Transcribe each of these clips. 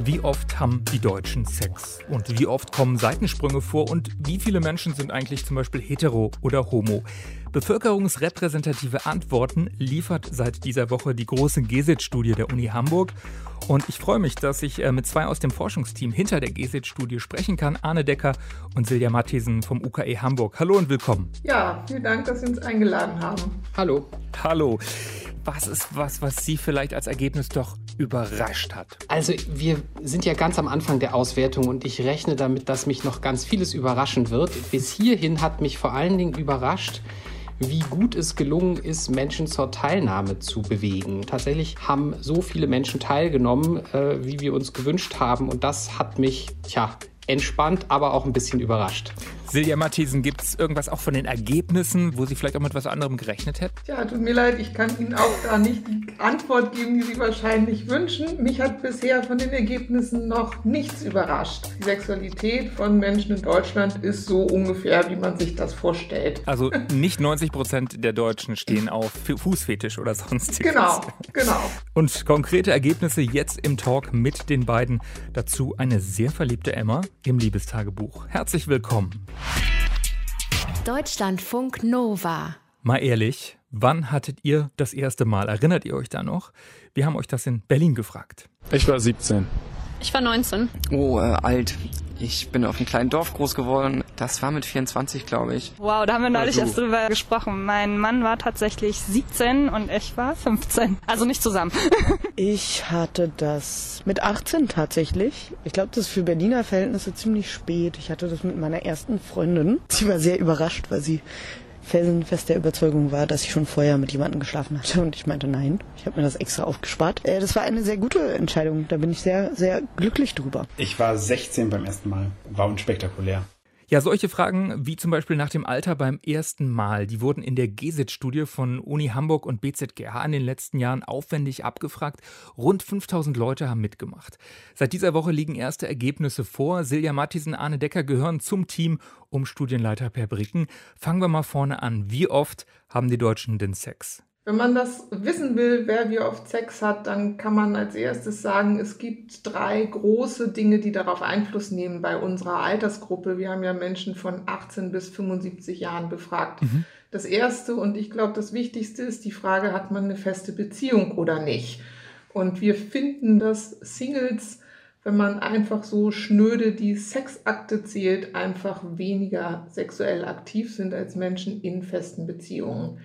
Wie oft haben die Deutschen Sex? Und wie oft kommen Seitensprünge vor? Und wie viele Menschen sind eigentlich zum Beispiel hetero oder homo? Bevölkerungsrepräsentative Antworten liefert seit dieser Woche die große GESIT-Studie der Uni Hamburg. Und ich freue mich, dass ich äh, mit zwei aus dem Forschungsteam hinter der GESIT-Studie sprechen kann. Arne Decker und Silja Matthiesen vom UKE Hamburg. Hallo und willkommen. Ja, vielen Dank, dass Sie uns eingeladen haben. Hallo. Hallo. Was ist was, was Sie vielleicht als Ergebnis doch überrascht hat? Also wir sind ja ganz am Anfang der Auswertung und ich rechne damit, dass mich noch ganz vieles überraschen wird. Bis hierhin hat mich vor allen Dingen überrascht, wie gut es gelungen ist, Menschen zur Teilnahme zu bewegen. Tatsächlich haben so viele Menschen teilgenommen, äh, wie wir uns gewünscht haben. Und das hat mich, tja, entspannt, aber auch ein bisschen überrascht. Silja Matthiesen, gibt es irgendwas auch von den Ergebnissen, wo Sie vielleicht auch mit etwas anderem gerechnet hätten? Ja, tut mir leid, ich kann Ihnen auch da nicht die Antwort geben, die Sie wahrscheinlich wünschen. Mich hat bisher von den Ergebnissen noch nichts überrascht. Die Sexualität von Menschen in Deutschland ist so ungefähr, wie man sich das vorstellt. Also nicht 90 Prozent der Deutschen stehen auf Fußfetisch oder sonstiges. Genau, genau. Und konkrete Ergebnisse jetzt im Talk mit den beiden. Dazu eine sehr verliebte Emma im Liebestagebuch. Herzlich willkommen. Deutschlandfunk Nova. Mal ehrlich, wann hattet ihr das erste Mal? Erinnert ihr euch da noch? Wir haben euch das in Berlin gefragt. Ich war 17. Ich war 19. Oh, äh, alt. Ich bin auf einem kleinen Dorf groß geworden. Das war mit 24, glaube ich. Wow, da haben wir neulich erst drüber gesprochen. Mein Mann war tatsächlich 17 und ich war 15. Also nicht zusammen. ich hatte das mit 18 tatsächlich. Ich glaube, das ist für Berliner Verhältnisse ziemlich spät. Ich hatte das mit meiner ersten Freundin. Sie war sehr überrascht, weil sie felsenfest der Überzeugung war, dass ich schon vorher mit jemandem geschlafen hatte. Und ich meinte, nein, ich habe mir das extra aufgespart. Äh, das war eine sehr gute Entscheidung. Da bin ich sehr, sehr glücklich drüber. Ich war 16 beim ersten Mal. War unspektakulär. Ja, solche Fragen wie zum Beispiel nach dem Alter beim ersten Mal, die wurden in der GESIT-Studie von Uni Hamburg und BZGH in den letzten Jahren aufwendig abgefragt. Rund 5000 Leute haben mitgemacht. Seit dieser Woche liegen erste Ergebnisse vor. Silja Mattisen, Arne Decker gehören zum Team um Studienleiter Per Bricken. Fangen wir mal vorne an. Wie oft haben die Deutschen den Sex? Wenn man das wissen will, wer wie oft Sex hat, dann kann man als erstes sagen, es gibt drei große Dinge, die darauf Einfluss nehmen bei unserer Altersgruppe. Wir haben ja Menschen von 18 bis 75 Jahren befragt. Mhm. Das erste und ich glaube das Wichtigste ist die Frage, hat man eine feste Beziehung oder nicht? Und wir finden, dass Singles, wenn man einfach so schnöde die Sexakte zählt, einfach weniger sexuell aktiv sind als Menschen in festen Beziehungen.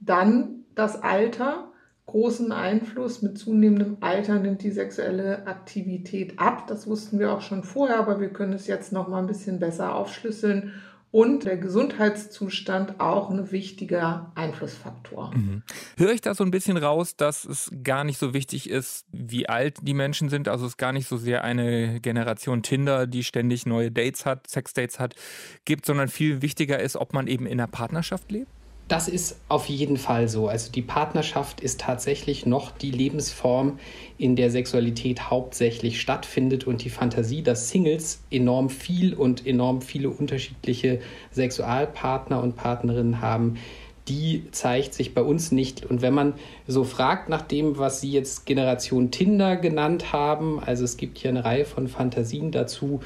Dann das Alter großen Einfluss. Mit zunehmendem Alter nimmt die sexuelle Aktivität ab. Das wussten wir auch schon vorher, aber wir können es jetzt noch mal ein bisschen besser aufschlüsseln. Und der Gesundheitszustand auch ein wichtiger Einflussfaktor. Mhm. Höre ich da so ein bisschen raus, dass es gar nicht so wichtig ist, wie alt die Menschen sind? Also es gar nicht so sehr eine Generation Tinder, die ständig neue Dates hat, Sexdates hat, gibt, sondern viel wichtiger ist, ob man eben in einer Partnerschaft lebt? Das ist auf jeden Fall so. Also die Partnerschaft ist tatsächlich noch die Lebensform, in der Sexualität hauptsächlich stattfindet und die Fantasie, dass Singles enorm viel und enorm viele unterschiedliche Sexualpartner und Partnerinnen haben, die zeigt sich bei uns nicht. Und wenn man so fragt nach dem, was Sie jetzt Generation Tinder genannt haben, also es gibt hier eine Reihe von Fantasien dazu,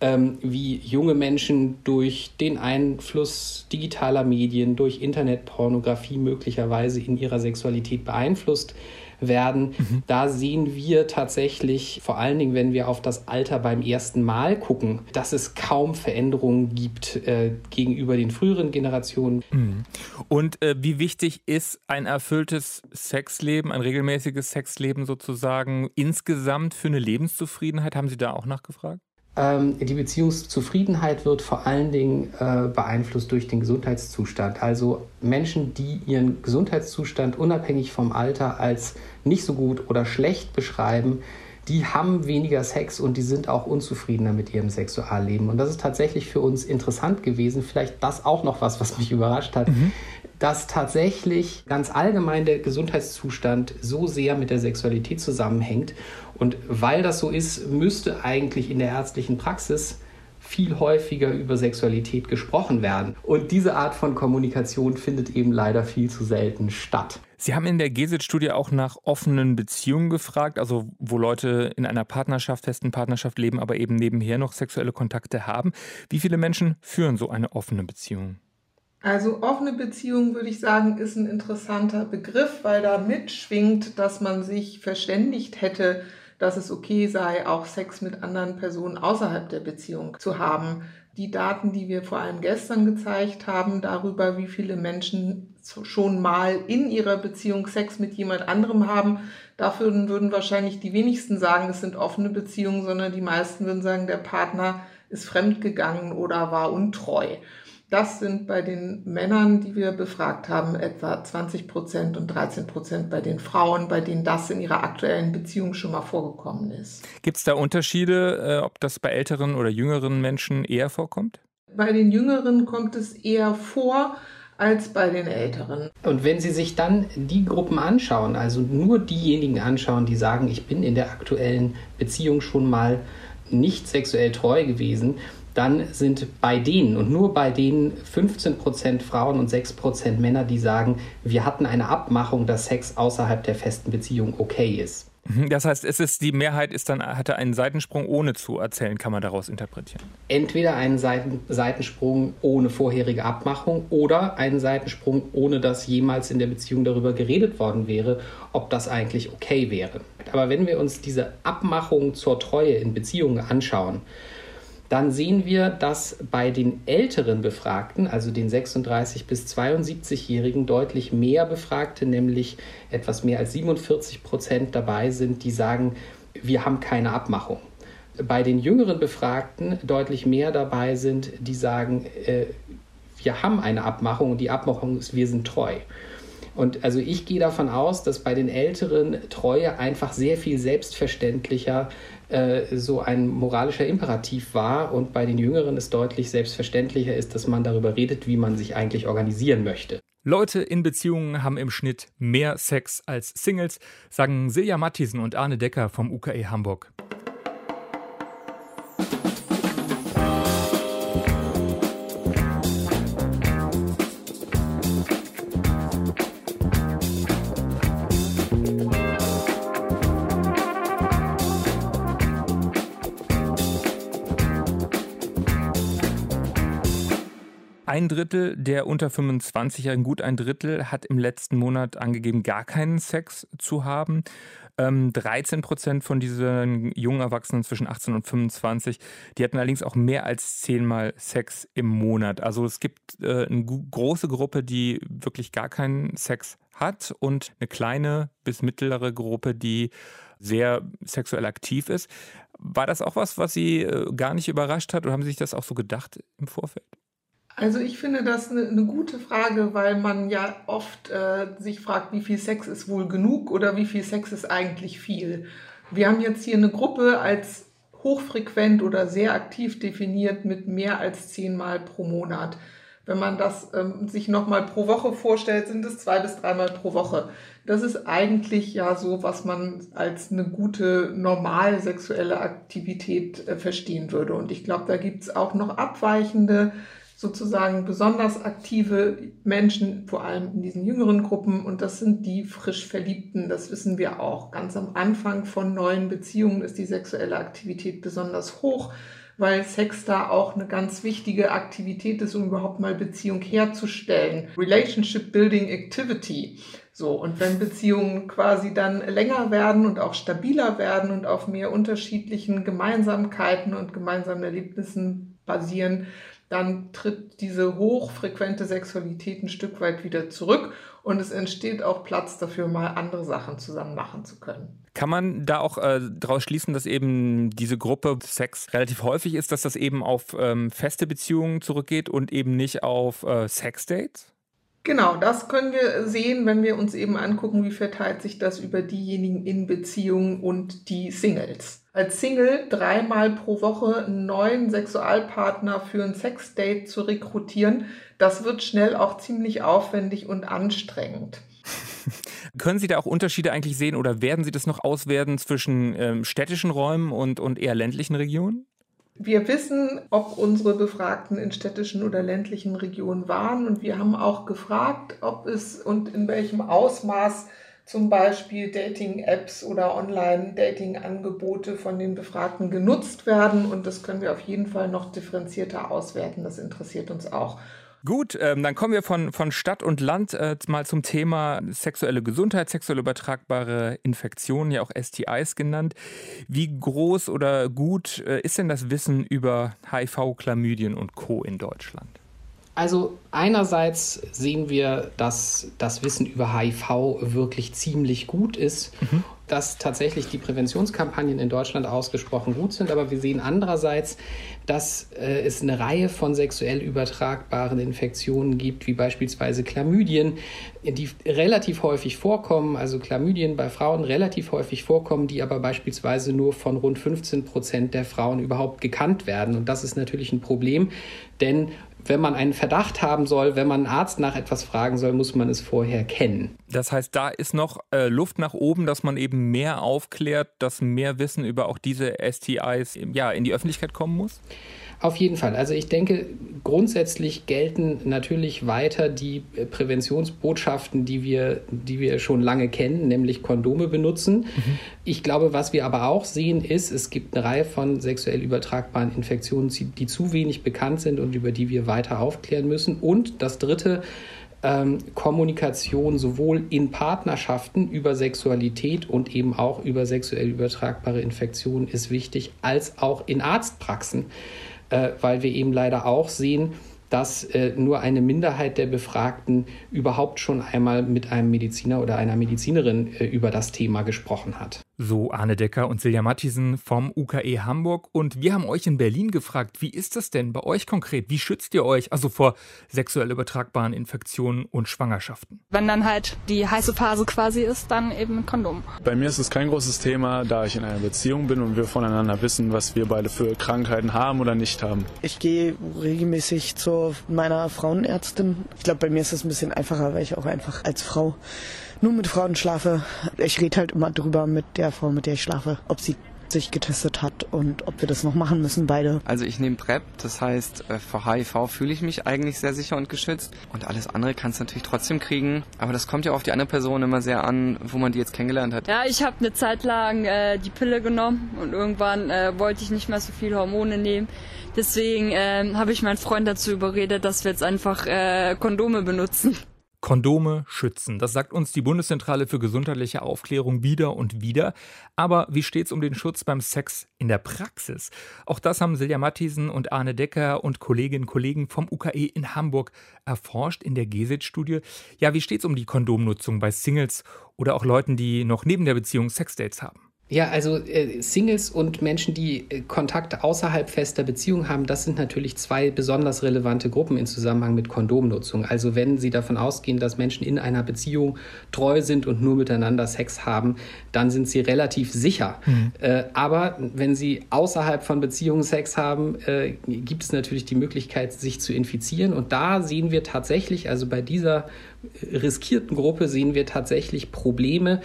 ähm, wie junge Menschen durch den Einfluss digitaler Medien, durch Internetpornografie möglicherweise in ihrer Sexualität beeinflusst werden. Mhm. Da sehen wir tatsächlich, vor allen Dingen, wenn wir auf das Alter beim ersten Mal gucken, dass es kaum Veränderungen gibt äh, gegenüber den früheren Generationen. Mhm. Und äh, wie wichtig ist ein erfülltes Sexleben, ein regelmäßiges Sexleben sozusagen insgesamt für eine Lebenszufriedenheit? Haben Sie da auch nachgefragt? Ähm, die Beziehungszufriedenheit wird vor allen Dingen äh, beeinflusst durch den Gesundheitszustand. Also Menschen, die ihren Gesundheitszustand unabhängig vom Alter als nicht so gut oder schlecht beschreiben, die haben weniger Sex und die sind auch unzufriedener mit ihrem Sexualleben. Und das ist tatsächlich für uns interessant gewesen. Vielleicht das auch noch was, was mich überrascht hat. Mhm dass tatsächlich ganz allgemein der Gesundheitszustand so sehr mit der Sexualität zusammenhängt. Und weil das so ist, müsste eigentlich in der ärztlichen Praxis viel häufiger über Sexualität gesprochen werden. Und diese Art von Kommunikation findet eben leider viel zu selten statt. Sie haben in der GESIT-Studie auch nach offenen Beziehungen gefragt, also wo Leute in einer Partnerschaft, festen Partnerschaft leben, aber eben nebenher noch sexuelle Kontakte haben. Wie viele Menschen führen so eine offene Beziehung? Also offene Beziehung, würde ich sagen, ist ein interessanter Begriff, weil da mitschwingt, dass man sich verständigt hätte, dass es okay sei, auch Sex mit anderen Personen außerhalb der Beziehung zu haben. Die Daten, die wir vor allem gestern gezeigt haben, darüber, wie viele Menschen schon mal in ihrer Beziehung Sex mit jemand anderem haben, dafür würden wahrscheinlich die wenigsten sagen, es sind offene Beziehungen, sondern die meisten würden sagen, der Partner ist fremdgegangen oder war untreu. Das sind bei den Männern, die wir befragt haben, etwa 20 Prozent und 13 Prozent bei den Frauen, bei denen das in ihrer aktuellen Beziehung schon mal vorgekommen ist. Gibt es da Unterschiede, äh, ob das bei älteren oder jüngeren Menschen eher vorkommt? Bei den Jüngeren kommt es eher vor als bei den Älteren. Und wenn Sie sich dann die Gruppen anschauen, also nur diejenigen anschauen, die sagen, ich bin in der aktuellen Beziehung schon mal nicht sexuell treu gewesen, dann sind bei denen und nur bei denen 15% Frauen und 6% Männer, die sagen, wir hatten eine Abmachung, dass Sex außerhalb der festen Beziehung okay ist. Mhm, das heißt, es ist die Mehrheit ist dann hatte einen Seitensprung ohne zu erzählen, kann man daraus interpretieren. Entweder einen Seiten, Seitensprung ohne vorherige Abmachung oder einen Seitensprung ohne dass jemals in der Beziehung darüber geredet worden wäre, ob das eigentlich okay wäre. Aber wenn wir uns diese Abmachung zur Treue in Beziehungen anschauen, dann sehen wir, dass bei den älteren Befragten, also den 36 bis 72-Jährigen, deutlich mehr Befragte, nämlich etwas mehr als 47 Prozent dabei sind, die sagen, wir haben keine Abmachung. Bei den jüngeren Befragten deutlich mehr dabei sind, die sagen, äh, wir haben eine Abmachung und die Abmachung ist, wir sind treu. Und also ich gehe davon aus, dass bei den Älteren Treue einfach sehr viel selbstverständlicher äh, so ein moralischer Imperativ war und bei den Jüngeren es deutlich selbstverständlicher ist, dass man darüber redet, wie man sich eigentlich organisieren möchte. Leute in Beziehungen haben im Schnitt mehr Sex als Singles, sagen Silja Mattisen und Arne Decker vom UKE Hamburg. Ein Drittel der unter 25-Jährigen, gut ein Drittel, hat im letzten Monat angegeben, gar keinen Sex zu haben. 13 ähm, Prozent von diesen jungen Erwachsenen zwischen 18 und 25, die hatten allerdings auch mehr als zehnmal Sex im Monat. Also es gibt äh, eine große Gruppe, die wirklich gar keinen Sex hat und eine kleine bis mittlere Gruppe, die sehr sexuell aktiv ist. War das auch was, was Sie äh, gar nicht überrascht hat oder haben Sie sich das auch so gedacht im Vorfeld? Also ich finde das eine, eine gute Frage, weil man ja oft äh, sich fragt, wie viel Sex ist wohl genug oder wie viel Sex ist eigentlich viel. Wir haben jetzt hier eine Gruppe als hochfrequent oder sehr aktiv definiert mit mehr als zehnmal pro Monat. Wenn man das ähm, sich nochmal pro Woche vorstellt, sind es zwei bis dreimal pro Woche. Das ist eigentlich ja so, was man als eine gute, normal sexuelle Aktivität äh, verstehen würde. Und ich glaube, da gibt es auch noch abweichende sozusagen besonders aktive Menschen, vor allem in diesen jüngeren Gruppen. Und das sind die frisch Verliebten. Das wissen wir auch. Ganz am Anfang von neuen Beziehungen ist die sexuelle Aktivität besonders hoch, weil Sex da auch eine ganz wichtige Aktivität ist, um überhaupt mal Beziehung herzustellen. Relationship Building Activity. So, und wenn Beziehungen quasi dann länger werden und auch stabiler werden und auf mehr unterschiedlichen Gemeinsamkeiten und gemeinsamen Erlebnissen basieren, dann tritt diese hochfrequente Sexualität ein Stück weit wieder zurück und es entsteht auch Platz dafür, mal andere Sachen zusammen machen zu können. Kann man da auch äh, daraus schließen, dass eben diese Gruppe Sex relativ häufig ist, dass das eben auf ähm, feste Beziehungen zurückgeht und eben nicht auf äh, Sexdates? Genau, das können wir sehen, wenn wir uns eben angucken, wie verteilt sich das über diejenigen in Beziehungen und die Singles. Als Single dreimal pro Woche einen neuen Sexualpartner für ein Sexdate zu rekrutieren, das wird schnell auch ziemlich aufwendig und anstrengend. Können Sie da auch Unterschiede eigentlich sehen oder werden Sie das noch auswerten zwischen ähm, städtischen Räumen und, und eher ländlichen Regionen? Wir wissen, ob unsere Befragten in städtischen oder ländlichen Regionen waren und wir haben auch gefragt, ob es und in welchem Ausmaß zum Beispiel Dating-Apps oder Online-Dating-Angebote von den Befragten genutzt werden. Und das können wir auf jeden Fall noch differenzierter auswerten. Das interessiert uns auch. Gut, ähm, dann kommen wir von, von Stadt und Land äh, mal zum Thema sexuelle Gesundheit, sexuell übertragbare Infektionen, ja auch STIs genannt. Wie groß oder gut äh, ist denn das Wissen über HIV, Chlamydien und Co. in Deutschland? Also einerseits sehen wir, dass das Wissen über HIV wirklich ziemlich gut ist, mhm. dass tatsächlich die Präventionskampagnen in Deutschland ausgesprochen gut sind, aber wir sehen andererseits, dass äh, es eine Reihe von sexuell übertragbaren Infektionen gibt, wie beispielsweise Chlamydien, die relativ häufig vorkommen, also Chlamydien bei Frauen relativ häufig vorkommen, die aber beispielsweise nur von rund 15 Prozent der Frauen überhaupt gekannt werden. Und das ist natürlich ein Problem, denn wenn man einen Verdacht haben soll, wenn man einen Arzt nach etwas fragen soll, muss man es vorher kennen. Das heißt, da ist noch äh, Luft nach oben, dass man eben mehr aufklärt, dass mehr Wissen über auch diese STIs ja, in die Öffentlichkeit kommen muss? Auf jeden Fall. Also ich denke, grundsätzlich gelten natürlich weiter die äh, Präventionsbotschaften, die wir, die wir schon lange kennen, nämlich Kondome benutzen. Mhm. Ich glaube, was wir aber auch sehen, ist, es gibt eine Reihe von sexuell übertragbaren Infektionen, die zu wenig bekannt sind und über die wir weiter aufklären müssen. Und das Dritte, ähm, Kommunikation sowohl in Partnerschaften über Sexualität und eben auch über sexuell übertragbare Infektionen ist wichtig, als auch in Arztpraxen äh, weil wir eben leider auch sehen, dass äh, nur eine Minderheit der Befragten überhaupt schon einmal mit einem Mediziner oder einer Medizinerin äh, über das Thema gesprochen hat. So Arne Decker und Silja Mattisen vom UKE Hamburg. Und wir haben euch in Berlin gefragt, wie ist das denn bei euch konkret? Wie schützt ihr euch also vor sexuell übertragbaren Infektionen und Schwangerschaften? Wenn dann halt die heiße Phase quasi ist, dann eben ein Kondom. Bei mir ist es kein großes Thema, da ich in einer Beziehung bin und wir voneinander wissen, was wir beide für Krankheiten haben oder nicht haben. Ich gehe regelmäßig zu meiner Frauenärztin. Ich glaube, bei mir ist es ein bisschen einfacher, weil ich auch einfach als Frau nur mit Frauen schlafe. Ich rede halt immer drüber mit der Frau, mit der ich schlafe, ob sie sich getestet hat und ob wir das noch machen müssen, beide. Also ich nehme PrEP, das heißt, äh, vor HIV fühle ich mich eigentlich sehr sicher und geschützt. Und alles andere kannst du natürlich trotzdem kriegen. Aber das kommt ja auf die andere Person immer sehr an, wo man die jetzt kennengelernt hat. Ja, ich habe eine Zeit lang äh, die Pille genommen und irgendwann äh, wollte ich nicht mehr so viel Hormone nehmen. Deswegen äh, habe ich meinen Freund dazu überredet, dass wir jetzt einfach äh, Kondome benutzen. Kondome schützen. Das sagt uns die Bundeszentrale für gesundheitliche Aufklärung wieder und wieder. Aber wie steht es um den Schutz beim Sex in der Praxis? Auch das haben Silja Matthiesen und Arne Decker und Kolleginnen und Kollegen vom UKE in Hamburg erforscht in der GESIT-Studie. Ja, wie steht es um die Kondomnutzung bei Singles oder auch Leuten, die noch neben der Beziehung Sexdates haben? Ja, also äh, Singles und Menschen, die äh, Kontakt außerhalb fester Beziehung haben, das sind natürlich zwei besonders relevante Gruppen im Zusammenhang mit Kondomnutzung. Also wenn Sie davon ausgehen, dass Menschen in einer Beziehung treu sind und nur miteinander Sex haben, dann sind sie relativ sicher. Mhm. Äh, aber wenn Sie außerhalb von Beziehungen Sex haben, äh, gibt es natürlich die Möglichkeit, sich zu infizieren. Und da sehen wir tatsächlich, also bei dieser riskierten Gruppe sehen wir tatsächlich Probleme.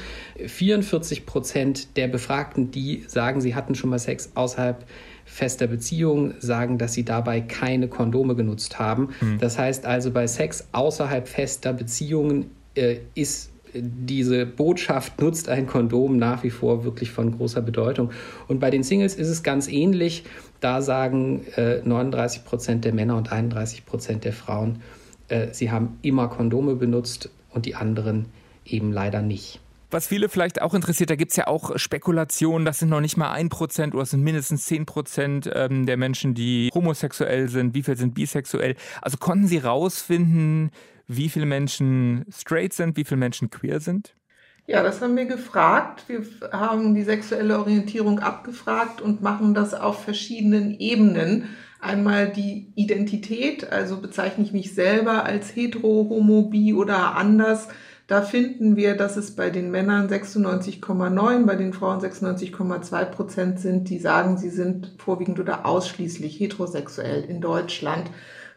44 Prozent der Befragten, die sagen, sie hatten schon mal Sex außerhalb fester Beziehung, sagen, dass sie dabei keine Kondome genutzt haben. Mhm. Das heißt also, bei Sex außerhalb fester Beziehungen äh, ist diese Botschaft nutzt ein Kondom nach wie vor wirklich von großer Bedeutung. Und bei den Singles ist es ganz ähnlich. Da sagen äh, 39 Prozent der Männer und 31 Prozent der Frauen, äh, sie haben immer Kondome benutzt und die anderen eben leider nicht. Was viele vielleicht auch interessiert, da gibt es ja auch Spekulationen, das sind noch nicht mal ein Prozent oder es sind mindestens zehn Prozent ähm, der Menschen, die homosexuell sind, wie viel sind bisexuell. Also konnten Sie rausfinden, wie viele Menschen straight sind, wie viele Menschen queer sind? Ja, das haben wir gefragt. Wir haben die sexuelle Orientierung abgefragt und machen das auf verschiedenen Ebenen. Einmal die Identität, also bezeichne ich mich selber als hetero, homo, bi oder anders. Da finden wir, dass es bei den Männern 96,9, bei den Frauen 96,2 Prozent sind, die sagen, sie sind vorwiegend oder ausschließlich heterosexuell in Deutschland.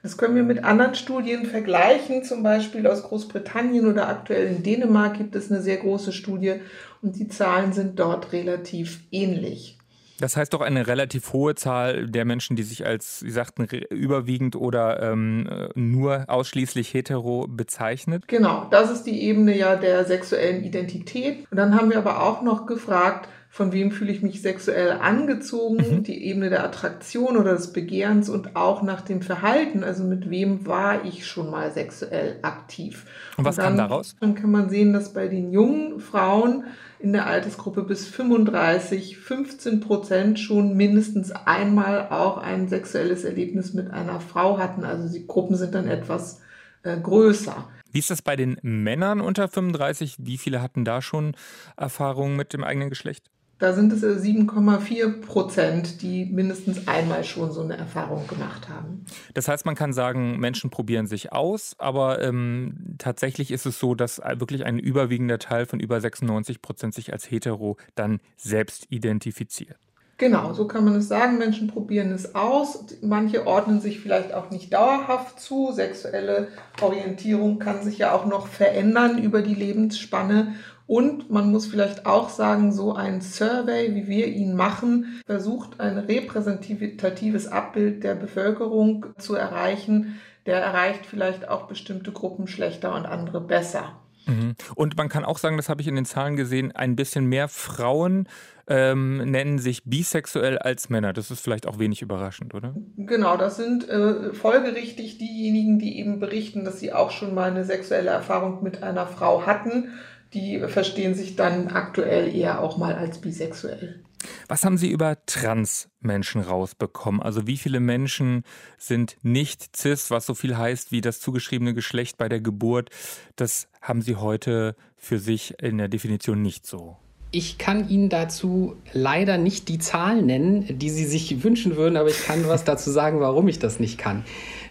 Das können wir mit anderen Studien vergleichen, zum Beispiel aus Großbritannien oder aktuell in Dänemark gibt es eine sehr große Studie und die Zahlen sind dort relativ ähnlich. Das heißt doch eine relativ hohe Zahl der Menschen, die sich als, Sie sagten, überwiegend oder ähm, nur ausschließlich hetero bezeichnet? Genau, das ist die Ebene ja der sexuellen Identität. Und dann haben wir aber auch noch gefragt, von wem fühle ich mich sexuell angezogen, mhm. die Ebene der Attraktion oder des Begehrens und auch nach dem Verhalten, also mit wem war ich schon mal sexuell aktiv. Und was und dann, kam daraus? Dann kann man sehen, dass bei den jungen Frauen in der Altersgruppe bis 35 15 Prozent schon mindestens einmal auch ein sexuelles Erlebnis mit einer Frau hatten. Also die Gruppen sind dann etwas äh, größer. Wie ist das bei den Männern unter 35? Wie viele hatten da schon Erfahrungen mit dem eigenen Geschlecht? Da sind es 7,4 Prozent, die mindestens einmal schon so eine Erfahrung gemacht haben. Das heißt, man kann sagen, Menschen probieren sich aus, aber ähm, tatsächlich ist es so, dass wirklich ein überwiegender Teil von über 96 Prozent sich als hetero dann selbst identifiziert. Genau, so kann man es sagen. Menschen probieren es aus. Manche ordnen sich vielleicht auch nicht dauerhaft zu. Sexuelle Orientierung kann sich ja auch noch verändern über die Lebensspanne. Und man muss vielleicht auch sagen, so ein Survey, wie wir ihn machen, versucht ein repräsentatives Abbild der Bevölkerung zu erreichen. Der erreicht vielleicht auch bestimmte Gruppen schlechter und andere besser. Mhm. Und man kann auch sagen, das habe ich in den Zahlen gesehen, ein bisschen mehr Frauen ähm, nennen sich bisexuell als Männer. Das ist vielleicht auch wenig überraschend, oder? Genau, das sind äh, folgerichtig diejenigen, die eben berichten, dass sie auch schon mal eine sexuelle Erfahrung mit einer Frau hatten die verstehen sich dann aktuell eher auch mal als bisexuell. Was haben Sie über Trans-Menschen rausbekommen? Also wie viele Menschen sind nicht cis, was so viel heißt wie das zugeschriebene Geschlecht bei der Geburt? Das haben Sie heute für sich in der Definition nicht so. Ich kann Ihnen dazu leider nicht die Zahlen nennen, die Sie sich wünschen würden, aber ich kann was dazu sagen, warum ich das nicht kann.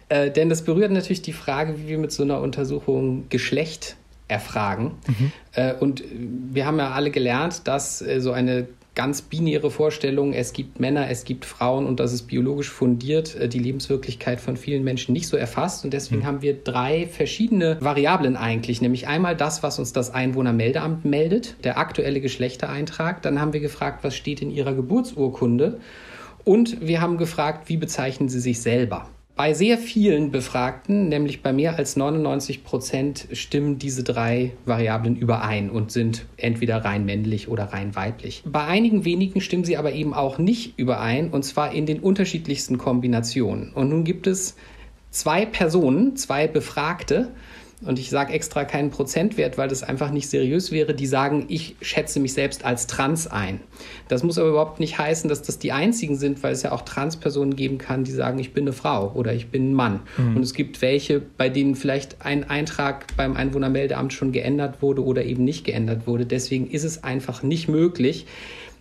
Äh, denn das berührt natürlich die Frage, wie wir mit so einer Untersuchung Geschlecht erfragen. Mhm. Äh, und wir haben ja alle gelernt, dass äh, so eine ganz binäre Vorstellung, es gibt Männer, es gibt Frauen und das ist biologisch fundiert, äh, die Lebenswirklichkeit von vielen Menschen nicht so erfasst. Und deswegen mhm. haben wir drei verschiedene Variablen eigentlich, nämlich einmal das, was uns das Einwohnermeldeamt meldet, der aktuelle Geschlechtereintrag. Dann haben wir gefragt, was steht in Ihrer Geburtsurkunde. Und wir haben gefragt, wie bezeichnen Sie sich selber? Bei sehr vielen Befragten, nämlich bei mehr als 99 Prozent, stimmen diese drei Variablen überein und sind entweder rein männlich oder rein weiblich. Bei einigen wenigen stimmen sie aber eben auch nicht überein und zwar in den unterschiedlichsten Kombinationen. Und nun gibt es zwei Personen, zwei Befragte, und ich sage extra keinen Prozentwert, weil das einfach nicht seriös wäre, die sagen, ich schätze mich selbst als trans ein. Das muss aber überhaupt nicht heißen, dass das die einzigen sind, weil es ja auch Transpersonen geben kann, die sagen, ich bin eine Frau oder ich bin ein Mann. Mhm. Und es gibt welche, bei denen vielleicht ein Eintrag beim Einwohnermeldeamt schon geändert wurde oder eben nicht geändert wurde. Deswegen ist es einfach nicht möglich,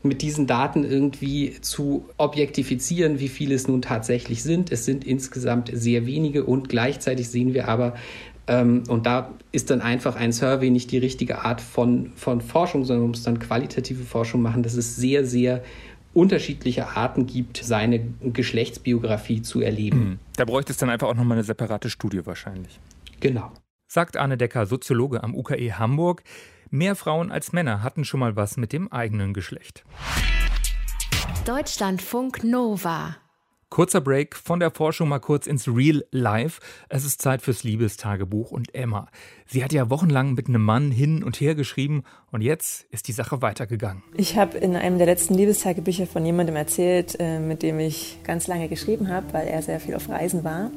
mit diesen Daten irgendwie zu objektifizieren, wie viele es nun tatsächlich sind. Es sind insgesamt sehr wenige und gleichzeitig sehen wir aber, und da ist dann einfach ein Survey nicht die richtige Art von, von Forschung, sondern man muss dann qualitative Forschung machen, dass es sehr, sehr unterschiedliche Arten gibt, seine Geschlechtsbiografie zu erleben. Mhm. Da bräuchte es dann einfach auch nochmal eine separate Studie wahrscheinlich. Genau. Sagt Arne Decker, Soziologe am UKE Hamburg. Mehr Frauen als Männer hatten schon mal was mit dem eigenen Geschlecht. Deutschlandfunk Nova. Kurzer Break von der Forschung mal kurz ins Real Life. Es ist Zeit fürs Liebestagebuch und Emma. Sie hat ja wochenlang mit einem Mann hin und her geschrieben und jetzt ist die Sache weitergegangen. Ich habe in einem der letzten Liebestagebücher von jemandem erzählt, äh, mit dem ich ganz lange geschrieben habe, weil er sehr viel auf Reisen war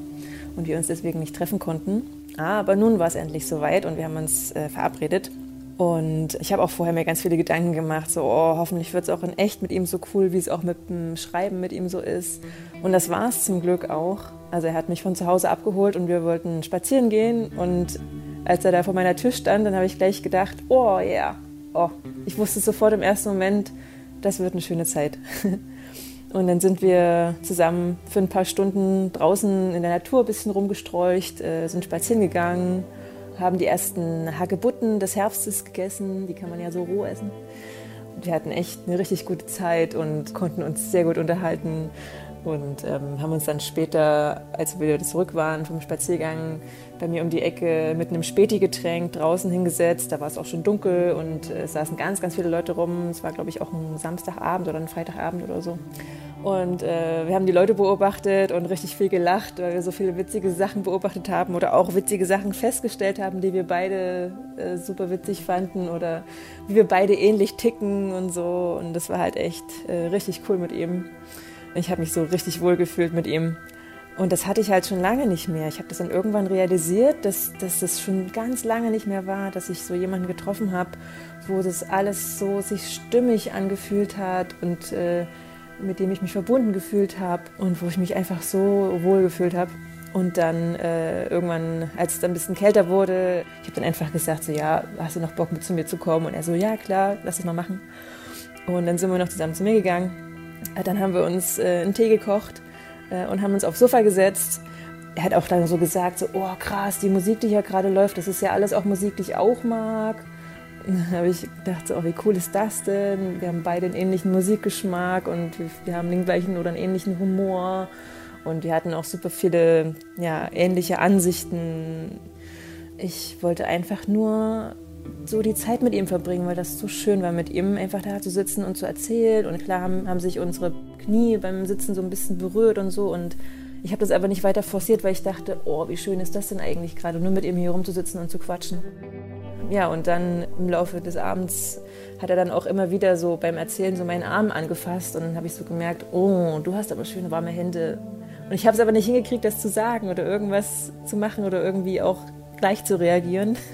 und wir uns deswegen nicht treffen konnten. Aber nun war es endlich soweit und wir haben uns äh, verabredet. Und ich habe auch vorher mir ganz viele Gedanken gemacht, so oh, hoffentlich wird es auch in echt mit ihm so cool, wie es auch mit dem Schreiben mit ihm so ist. Und das war es zum Glück auch. Also er hat mich von zu Hause abgeholt und wir wollten spazieren gehen. Und als er da vor meiner Tür stand, dann habe ich gleich gedacht, oh ja, yeah. oh, ich wusste sofort im ersten Moment, das wird eine schöne Zeit. Und dann sind wir zusammen für ein paar Stunden draußen in der Natur ein bisschen rumgestreucht, äh, sind spazieren gegangen haben die ersten Hagebutten des Herbstes gegessen. Die kann man ja so roh essen. Wir hatten echt eine richtig gute Zeit und konnten uns sehr gut unterhalten. Und ähm, haben uns dann später, als wir wieder zurück waren vom Spaziergang, bei mir um die Ecke mit einem Späti-Getränk draußen hingesetzt. Da war es auch schon dunkel und äh, es saßen ganz, ganz viele Leute rum. Es war, glaube ich, auch ein Samstagabend oder ein Freitagabend oder so. Und äh, wir haben die Leute beobachtet und richtig viel gelacht, weil wir so viele witzige Sachen beobachtet haben oder auch witzige Sachen festgestellt haben, die wir beide äh, super witzig fanden oder wie wir beide ähnlich ticken und so. Und das war halt echt äh, richtig cool mit ihm. Ich habe mich so richtig wohl gefühlt mit ihm. Und das hatte ich halt schon lange nicht mehr. Ich habe das dann irgendwann realisiert, dass, dass das schon ganz lange nicht mehr war, dass ich so jemanden getroffen habe, wo das alles so sich stimmig angefühlt hat und äh, mit dem ich mich verbunden gefühlt habe und wo ich mich einfach so wohl gefühlt habe. Und dann äh, irgendwann, als es dann ein bisschen kälter wurde, ich habe dann einfach gesagt, so ja, hast du noch Bock mit zu mir zu kommen? Und er so, ja klar, lass es mal machen. Und dann sind wir noch zusammen zu mir gegangen. Äh, dann haben wir uns äh, einen Tee gekocht äh, und haben uns aufs Sofa gesetzt. Er hat auch dann so gesagt, so, oh krass, die Musik, die hier gerade läuft, das ist ja alles auch Musik, die ich auch mag. Dann habe ich gedacht, so, oh, wie cool ist das denn? Wir haben beide einen ähnlichen Musikgeschmack und wir, haben den gleichen oder einen ähnlichen Humor. Und wir hatten auch super viele ja, ähnliche Ansichten. Ich wollte einfach nur so die Zeit mit ihm verbringen, weil das so schön war, mit ihm einfach da zu sitzen und zu erzählen. Und klar haben, haben sich unsere Knie beim Sitzen so ein bisschen berührt und so. Und ich habe das aber nicht weiter forciert, weil ich dachte, oh, wie schön ist das denn eigentlich gerade, nur mit ihm hier rumzusitzen und zu quatschen. Ja, und dann im Laufe des Abends hat er dann auch immer wieder so beim Erzählen so meinen Arm angefasst und dann habe ich so gemerkt, oh, du hast aber schöne warme Hände. Und ich habe es aber nicht hingekriegt, das zu sagen oder irgendwas zu machen oder irgendwie auch gleich zu reagieren.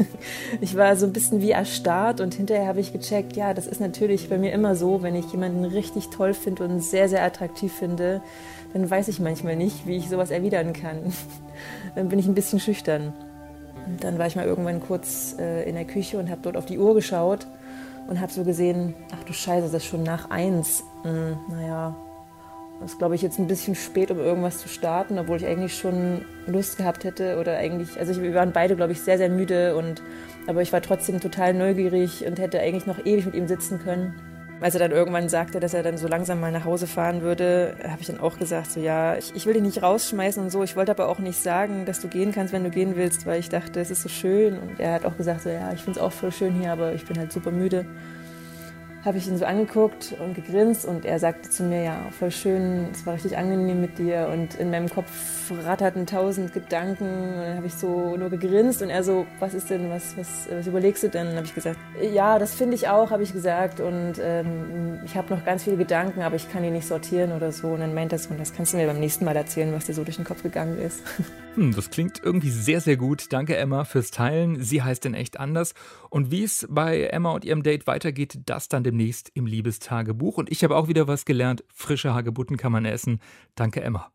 Ich war so ein bisschen wie erstarrt und hinterher habe ich gecheckt, ja, das ist natürlich bei mir immer so, wenn ich jemanden richtig toll finde und sehr, sehr attraktiv finde, dann weiß ich manchmal nicht, wie ich sowas erwidern kann. Dann bin ich ein bisschen schüchtern. Dann war ich mal irgendwann kurz äh, in der Küche und habe dort auf die Uhr geschaut und habe so gesehen, ach du Scheiße, das ist schon nach eins. Hm, naja, das ist, glaube ich, jetzt ein bisschen spät, um irgendwas zu starten, obwohl ich eigentlich schon Lust gehabt hätte oder eigentlich, also wir waren beide, glaube ich, sehr, sehr müde und aber ich war trotzdem total neugierig und hätte eigentlich noch ewig mit ihm sitzen können. Als er dann irgendwann sagte, dass er dann so langsam mal nach Hause fahren würde, habe ich dann auch gesagt, so ja, ich, ich will dich nicht rausschmeißen und so. Ich wollte aber auch nicht sagen, dass du gehen kannst, wenn du gehen willst, weil ich dachte, es ist so schön. Und er hat auch gesagt, so ja, ich finde es auch voll schön hier, aber ich bin halt super müde habe ich ihn so angeguckt und gegrinst und er sagte zu mir, ja, voll schön, es war richtig angenehm mit dir und in meinem Kopf ratterten tausend Gedanken und dann habe ich so nur gegrinst und er so, was ist denn, was, was, was überlegst du denn? Und habe ich gesagt, ja, das finde ich auch, habe ich gesagt und ähm, ich habe noch ganz viele Gedanken, aber ich kann die nicht sortieren oder so und dann meint er so, und das kannst du mir beim nächsten Mal erzählen, was dir so durch den Kopf gegangen ist. Hm, das klingt irgendwie sehr, sehr gut. Danke Emma fürs Teilen. Sie heißt denn echt anders und wie es bei Emma und ihrem Date weitergeht, das dann demnächst im Liebestagebuch. Und ich habe auch wieder was gelernt. Frische Hagebutten kann man essen. Danke, Emma.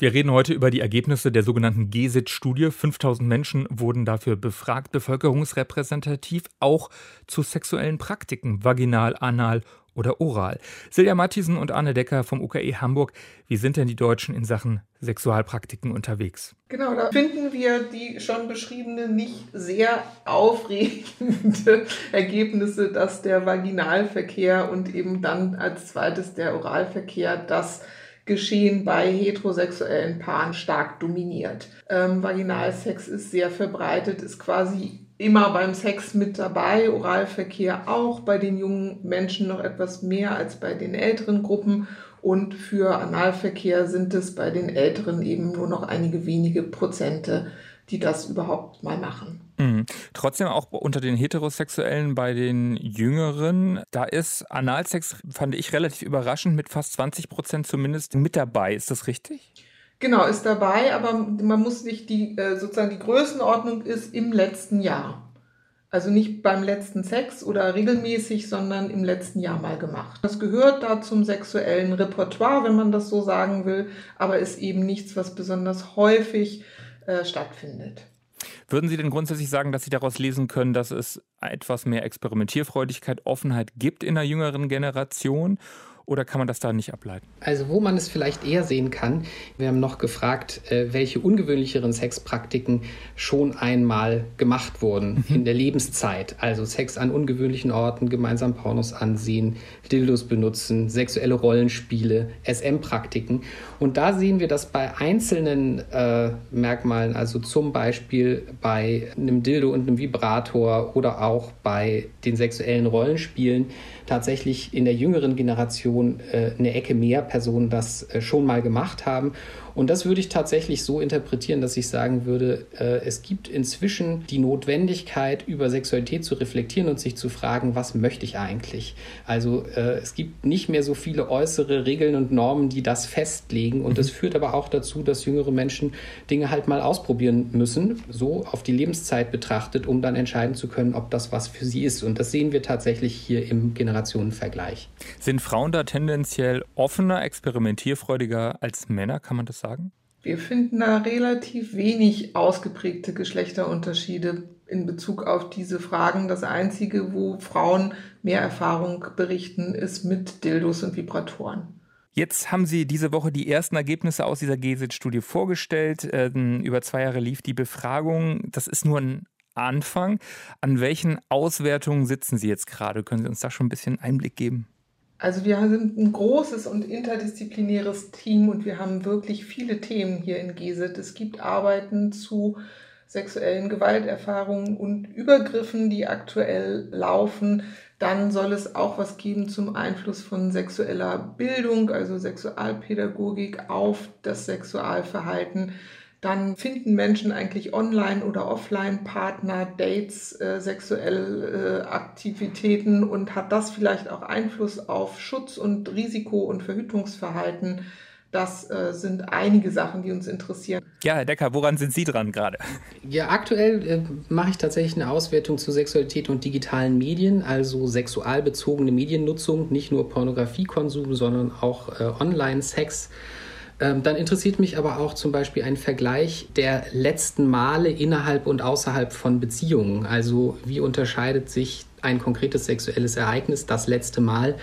Wir reden heute über die Ergebnisse der sogenannten GESIT-Studie. 5000 Menschen wurden dafür befragt, bevölkerungsrepräsentativ, auch zu sexuellen Praktiken, vaginal, anal oder oral. Silja Matthiesen und Anne Decker vom UKE Hamburg, wie sind denn die Deutschen in Sachen Sexualpraktiken unterwegs? Genau, da finden wir die schon beschriebene nicht sehr aufregende Ergebnisse, dass der Vaginalverkehr und eben dann als zweites der Oralverkehr das Geschehen bei heterosexuellen Paaren stark dominiert. Ähm, Vaginalsex ist sehr verbreitet, ist quasi immer beim Sex mit dabei, Oralverkehr auch, bei den jungen Menschen noch etwas mehr als bei den älteren Gruppen und für Analverkehr sind es bei den Älteren eben nur noch einige wenige Prozente, die das überhaupt mal machen. Mhm. Trotzdem auch unter den Heterosexuellen bei den Jüngeren, da ist Analsex, fand ich relativ überraschend, mit fast 20 Prozent zumindest mit dabei. Ist das richtig? Genau, ist dabei, aber man muss nicht die, äh, sozusagen die Größenordnung ist im letzten Jahr. Also nicht beim letzten Sex oder regelmäßig, sondern im letzten Jahr mal gemacht. Das gehört da zum sexuellen Repertoire, wenn man das so sagen will, aber ist eben nichts, was besonders häufig äh, stattfindet. Würden Sie denn grundsätzlich sagen, dass Sie daraus lesen können, dass es etwas mehr Experimentierfreudigkeit, Offenheit gibt in der jüngeren Generation? Oder kann man das da nicht ableiten? Also wo man es vielleicht eher sehen kann, wir haben noch gefragt, äh, welche ungewöhnlicheren Sexpraktiken schon einmal gemacht wurden mhm. in der Lebenszeit. Also Sex an ungewöhnlichen Orten, gemeinsam Pornos ansehen, Dildos benutzen, sexuelle Rollenspiele, SM-Praktiken. Und da sehen wir, dass bei einzelnen äh, Merkmalen, also zum Beispiel bei einem Dildo und einem Vibrator oder auch bei den sexuellen Rollenspielen, tatsächlich in der jüngeren Generation äh, eine Ecke mehr Personen das äh, schon mal gemacht haben. Und das würde ich tatsächlich so interpretieren, dass ich sagen würde, äh, es gibt inzwischen die Notwendigkeit, über Sexualität zu reflektieren und sich zu fragen, was möchte ich eigentlich? Also äh, es gibt nicht mehr so viele äußere Regeln und Normen, die das festlegen. Und das mhm. führt aber auch dazu, dass jüngere Menschen Dinge halt mal ausprobieren müssen, so auf die Lebenszeit betrachtet, um dann entscheiden zu können, ob das was für sie ist. Und das sehen wir tatsächlich hier im Generationenvergleich. Sind Frauen da tendenziell offener, experimentierfreudiger als Männer? Kann man das sagen? Wir finden da relativ wenig ausgeprägte Geschlechterunterschiede in Bezug auf diese Fragen. Das Einzige, wo Frauen mehr Erfahrung berichten, ist mit Dildos und Vibratoren. Jetzt haben Sie diese Woche die ersten Ergebnisse aus dieser GESIT-Studie vorgestellt. Ähm, über zwei Jahre lief die Befragung. Das ist nur ein Anfang. An welchen Auswertungen sitzen Sie jetzt gerade? Können Sie uns da schon ein bisschen Einblick geben? Also wir sind ein großes und interdisziplinäres Team und wir haben wirklich viele Themen hier in GESIT. Es gibt Arbeiten zu sexuellen Gewalterfahrungen und Übergriffen, die aktuell laufen. Dann soll es auch was geben zum Einfluss von sexueller Bildung, also Sexualpädagogik auf das Sexualverhalten dann finden Menschen eigentlich online oder offline Partner, Dates, äh, sexuelle äh, Aktivitäten und hat das vielleicht auch Einfluss auf Schutz und Risiko und Verhütungsverhalten. Das äh, sind einige Sachen, die uns interessieren. Ja, Herr Decker, woran sind Sie dran gerade? Ja, aktuell äh, mache ich tatsächlich eine Auswertung zu Sexualität und digitalen Medien, also sexualbezogene Mediennutzung, nicht nur Pornografiekonsum, sondern auch äh, Online-Sex. Ähm, dann interessiert mich aber auch zum Beispiel ein Vergleich der letzten Male innerhalb und außerhalb von Beziehungen. Also wie unterscheidet sich ein konkretes sexuelles Ereignis das letzte Mal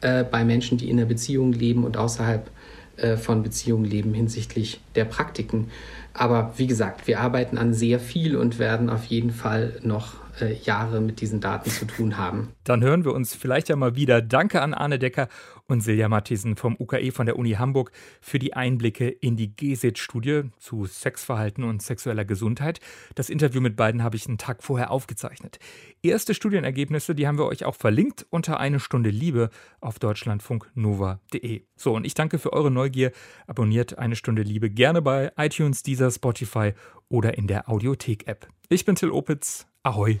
äh, bei Menschen, die in einer Beziehung leben und außerhalb äh, von Beziehungen leben hinsichtlich der Praktiken. Aber wie gesagt, wir arbeiten an sehr viel und werden auf jeden Fall noch äh, Jahre mit diesen Daten zu tun haben. Dann hören wir uns vielleicht ja mal wieder. Danke an Arne Decker und Silja Matthiesen vom UKE von der Uni Hamburg für die Einblicke in die GESIT-Studie zu Sexverhalten und sexueller Gesundheit. Das Interview mit beiden habe ich einen Tag vorher aufgezeichnet. Erste Studienergebnisse, die haben wir euch auch verlinkt unter eine Stunde Liebe auf deutschlandfunknova.de. So, und ich danke für eure Neugier. Abonniert eine Stunde Liebe gerne bei iTunes, Deezer, Spotify oder in der Audiothek-App. Ich bin Till Opitz. Ahoi.